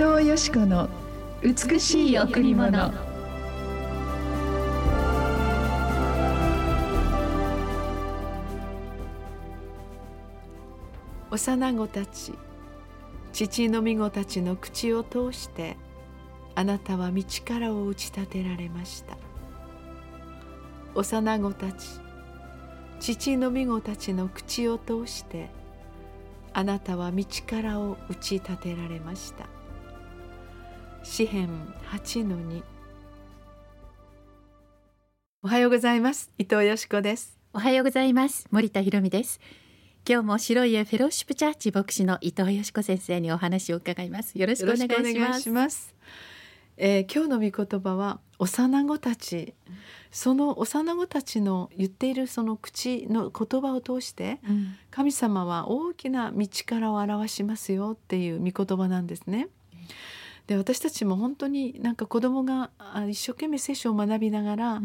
藤よし子の美しい贈り物。幼子たち父の御子たちの口を通してあなたは道からを打ち立てられました。幼子たち父の御子たちの口を通してあなたは道からを打ち立てられました。詩編8の2おはようございます。伊藤よしこです。おはようございます。森田博美です。今日も白い家フェローシップチャーチ牧師の伊藤よしこ先生にお話を伺います。よろしくお願いします。えー、今日の御言葉は幼子たち。その幼子たちの言っているその口の言葉を通して、うん、神様は大きな道からを表しますよっていう御言葉なんですね。で私たちも本当になんか子供が一生懸命聖書を学びながら、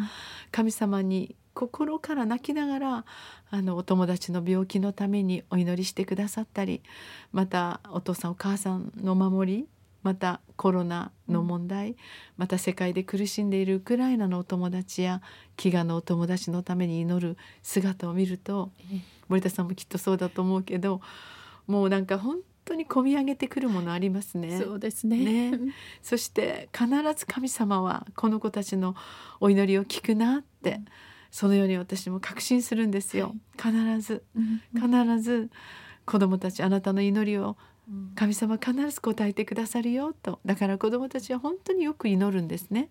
神様に心から泣きながらあのお友達の病気のためにお祈りしてくださったりまたお父さんお母さんの守りまたコロナの問題、うん、また世界で苦しんでいるウクライナのお友達や飢餓のお友達のために祈る姿を見ると、森田さんもきっとそうだと思うけどもうなんか本当に込み上げてくるものありますね。そうですね、ね、そして必ず神様はこの子たちのお祈りを聞くなって、うん、そのように私も確信するんですよ。必ず。必ず子供たちあなたの祈りを神様必ず答えてくださるよと。だから子どもたちは本当によく祈るんですね。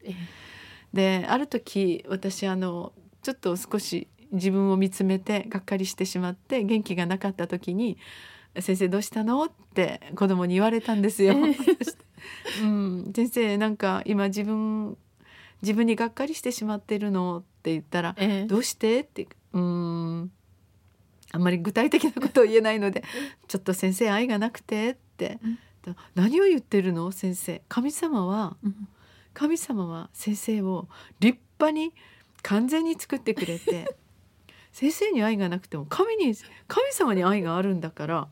である時私あのちょっと少し自分を見つめてがっかりしてしまって元気がなかった時に「先生どうしたの?」って子供に言われたんですよ。うん、先生なんか今自分自分にがっかりしてしまってるのって言ったら「どうして?」って「うん。あんまり具体的なことを言えないので 「ちょっと先生愛がなくて」って「何を言ってるの？先生。神様は神様は先生を立派に完全に作ってくれて 先生に愛がなくても神に神様に愛があるんだから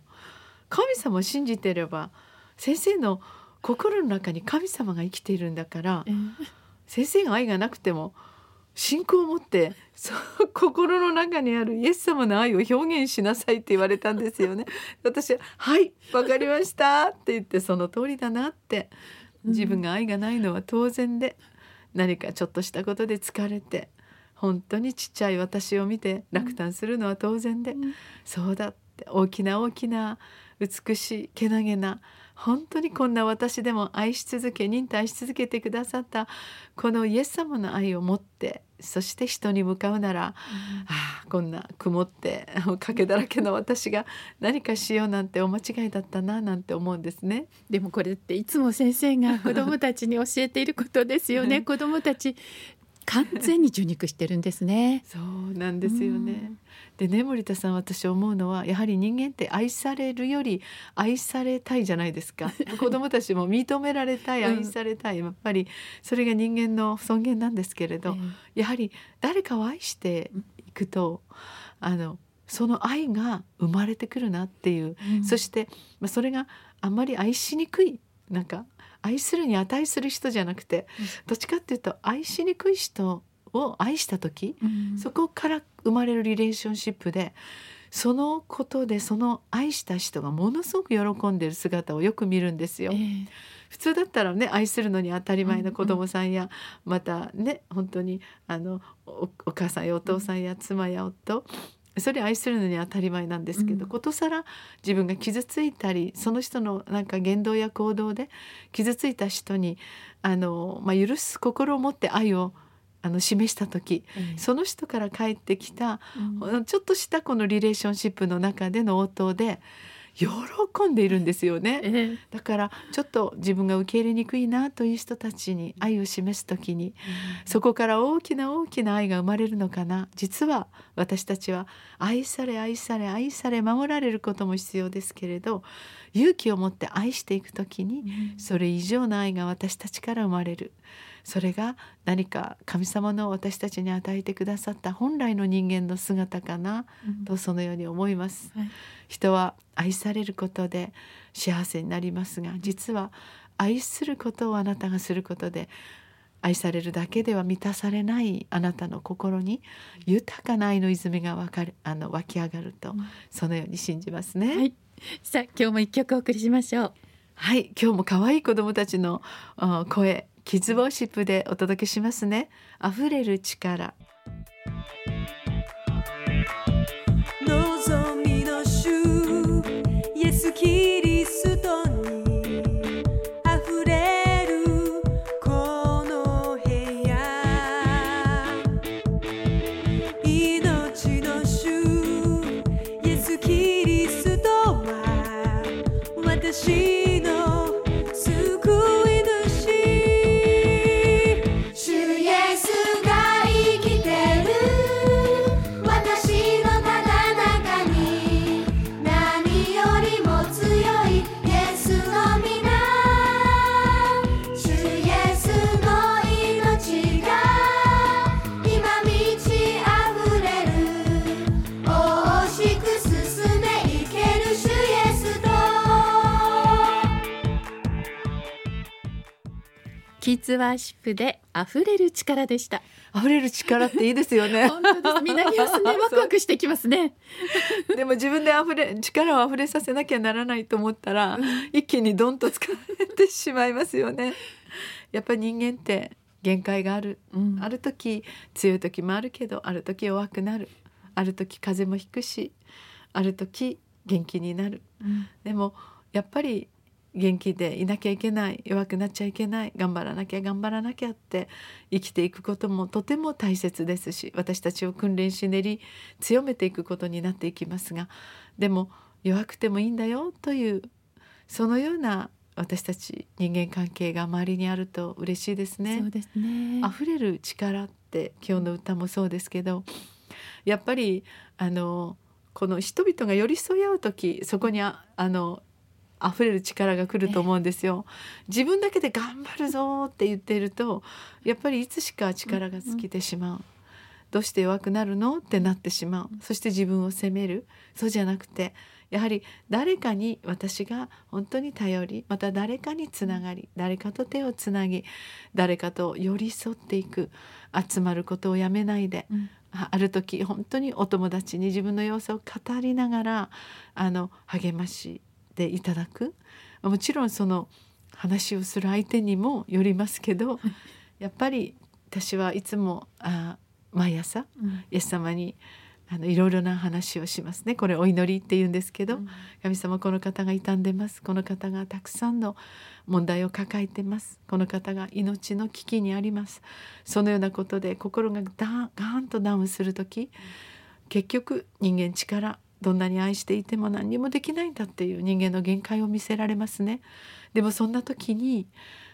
神様を信じてれば先生の心の中に神様が生きているんだから先生が愛がなくても信仰を持ってその心の中にあるイエス様の愛を表現しなさいって言われたんですよね。私は「はいわかりました」って言ってその通りだなって自分が愛がないのは当然で何かちょっとしたことで疲れて本当にちっちゃい私を見て落胆するのは当然で、そうだって大きな大きな美しいけなげな本当にこんな私でも愛し続け忍耐し続けてくださったこのイエス様の愛を持ってそして人に向かうなら、うん、ああこんな曇って賭けだらけの私が何かしようなんてお間違いだったななんて思うんですね。でもこれっていつも先生が子どもたちに教えていることですよね。子どもたち完全に受肉してるんですね。そうなんですよね。うん。でね森田さん私思うのはやはり人間って愛されるより愛されたいじゃないですか。子供たちも認められたい愛されたい、やっぱりそれが人間の尊厳なんですけれど、やはり誰かを愛していくとあのその愛が生まれてくるなっていう、うん、そして、まあ、それがあんまり愛しにくいなんか愛するに値する人じゃなくて、どっちかっていうと愛しにくい人を愛した時、うん、そこから生まれるリレーションシップでそのことでその愛した人がものすごく喜んでる姿をよく見るんですよ。えー、普通だったらね愛するのに当たり前の子供さんや、またね本当にあのお母さんやお父さんや妻や夫それ愛するのに当たり前なんですけど、うん、ことさら自分が傷ついたりその人のなんか言動や行動で傷ついた人にあの、まあ、許す心を持って愛をあの示した時、うん、その人から返ってきた、うん、ちょっとしたこのリレーションシップの中での応答で喜んでいるんですよね、えー、だからちょっと自分が受け入れにくいなという人たちに愛を示す時に、うん、そこから大きな大きな愛が生まれるのかな。実は私たちは愛され愛され愛され守られることも必要ですけれど勇気を持って愛していく時にそれ以上の愛が私たちから生まれる。それが何か神様の私たちに与えてくださった本来の人間の姿かなとそのように思います。はい、人は愛されることで幸せになりますが実は愛することをあなたがすることで愛されるだけでは満たされないあなたの心に豊かな愛の泉がわかるあの湧き上がると、そのように信じますね。はい、さあ今日も一曲お送りしましょう。はい今日も可愛い子供たちの声キズボーシップでお届けしますね。溢れる力。望みの主イエスキリキッズワーシップで溢れる力でした。溢れる力っていいですよね。本当です。みんなにますね。ワクワクしてきますね。でも自分で溢れ力を溢れさせなきゃならないと思ったら、一気にドンと疲れてしまいますよね。やっぱり人間って限界がある、うんある時強い時もあるけどある時弱くなるある時風邪もひくしある時元気になるうんでもやっぱり元気でいなきゃいけない弱くなっちゃいけない頑張らなきゃ頑張らなきゃって生きていくこともとても大切ですし私たちを訓練し練り強めていくことになっていきますがでも弱くてもいいんだよというそのような私たち人間関係が周りにあると嬉しいですね。そうですね。溢れる力って今日の歌もそうですけどやっぱりあのこの人々が寄り添い合う時そこにああの溢れる力が来ると思うんですよ。自分だけで頑張るぞって言っているとやっぱりいつしか力が尽きてしまう。どうして弱くなるのってなってしまうそして自分を責めるそうじゃなくてやはり誰かに私が本当に頼りまた誰かにつながり誰かと手をつなぎ誰かと寄り添っていく集まることをやめないで、うんあある時本当にお友達に自分の様子を語りながらあの励ましていただく。もちろんその話をする相手にもよりますけどやっぱり私はいつもあ毎朝うん。イエス様にあのいろいろな話をしますね。これお祈りって言うんですけど、うん。神様この方が傷んでます。この方がたくさんの問題を抱えてます。この方が命の危機にあります。そのようなことで心がダガーンとダウンする時結局人間力どんなに愛していても何にもできないんだっていう人間の限界を見せられますね。でもそんな時に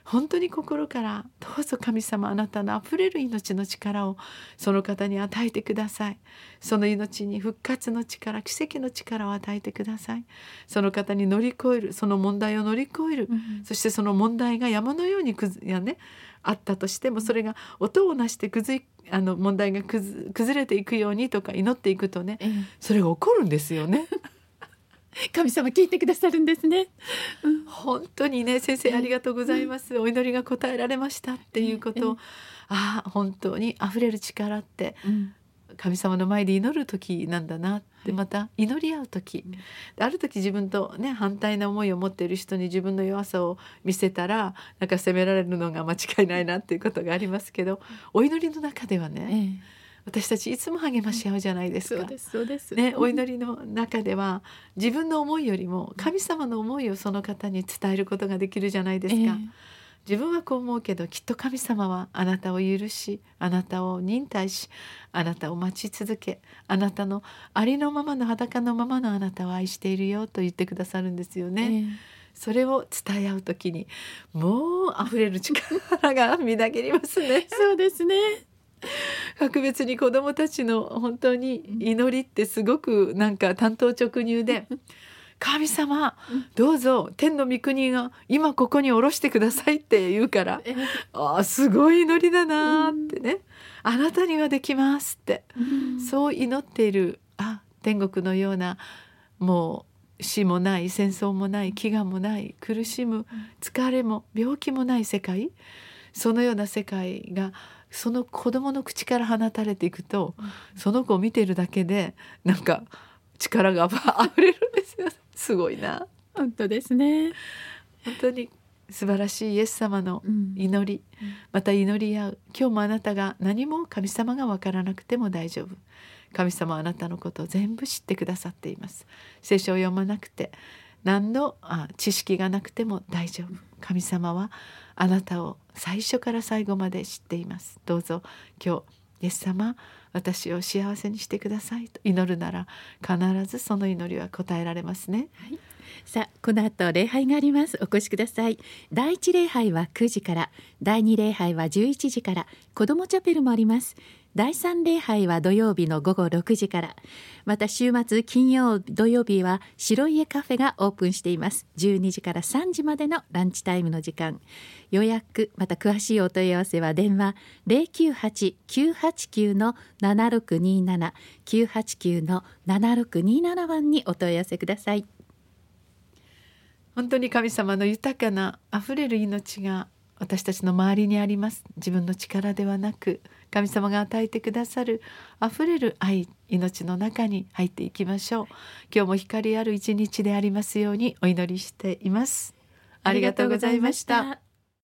本当に心からどうぞ神様あなたのあふれる命の力をその方に与えてくださいその命に復活の力奇跡の力を与えてくださいその方に乗り越えるその問題を乗り越える、うんそしてその問題が山のようにくずやねあったとしてもそれが音をなしてくずいあの問題が崩れていくようにとか祈っていくとねええ。それが起こるんですよね。神様聞いてくださるんですね。本当にね先生ありがとうございます、お祈りが答えられましたっていうことを、えああ本当にあふれる力ってうん神様の前で祈る時なんだなってはいまた祈り合う時、ある時自分とね反対な思いを持っている人に自分の弱さを見せたらなんか責められるのが間違いないなっていうことがありますけどお祈りの中ではね、ええ。私たちいつも励まし合うじゃないですか。そうですそうです。ね、お祈りの中では自分の思いよりも神様の思いをその方に伝えることができるじゃないですか、ええ自分はこう思うけどきっと神様はあなたを許しあなたを忍耐しあなたを待ち続けあなたのありのままの裸のままのあなたを愛しているよと言ってくださるんですよね、えそれを伝え合うときにもう溢れる力が みなぎりますね。えそうですね。格別に子どもたちの本当に祈りってすごくなんか単刀直入で「神様どうぞ天の御国が今ここに下ろしてください」って言うからええああすごい祈りだなーってね「あなたにはできます」って。うん。そう祈っているあ天国のようなもう死もない戦争もない飢餓もない苦しむ疲れも病気もない世界。そのような世界がその子供の口から放たれていくとその子を見ているだけでなんか力があふれるんですよ。すごいな。本当ですね。本当に素晴らしいイエス様のうん。祈り。また祈り合う。今日もあなたが何も神様が分からなくても大丈夫。神様はあなたのことを全部知ってくださっています。聖書を読まなくて何のあ知識がなくても大丈夫。神様はあなたを最初から最後まで知っています。どうぞ今日イエス様私を幸せにしてくださいと祈るなら必ずその祈りは答えられますね。さあこの後礼拝があります。お越しください。第一礼拝は9時から。第二礼拝は11時から。子どもチャペルもあります。第三礼拝は土曜日の午後6時から。また週末金曜土曜日は白家カフェがオープンしています。12時から3時までのランチタイムの時間。予約また詳しいお問い合わせは電話。098-989の7627 989の7627番にお問い合わせください。本当に神様の豊かなあふれる命が私たちの周りにあります。自分の力ではなく神様が与えてくださるあふれる愛命の中に入っていきましょう。今日も光ある一日でありますようにお祈りしています。ありがとうございました。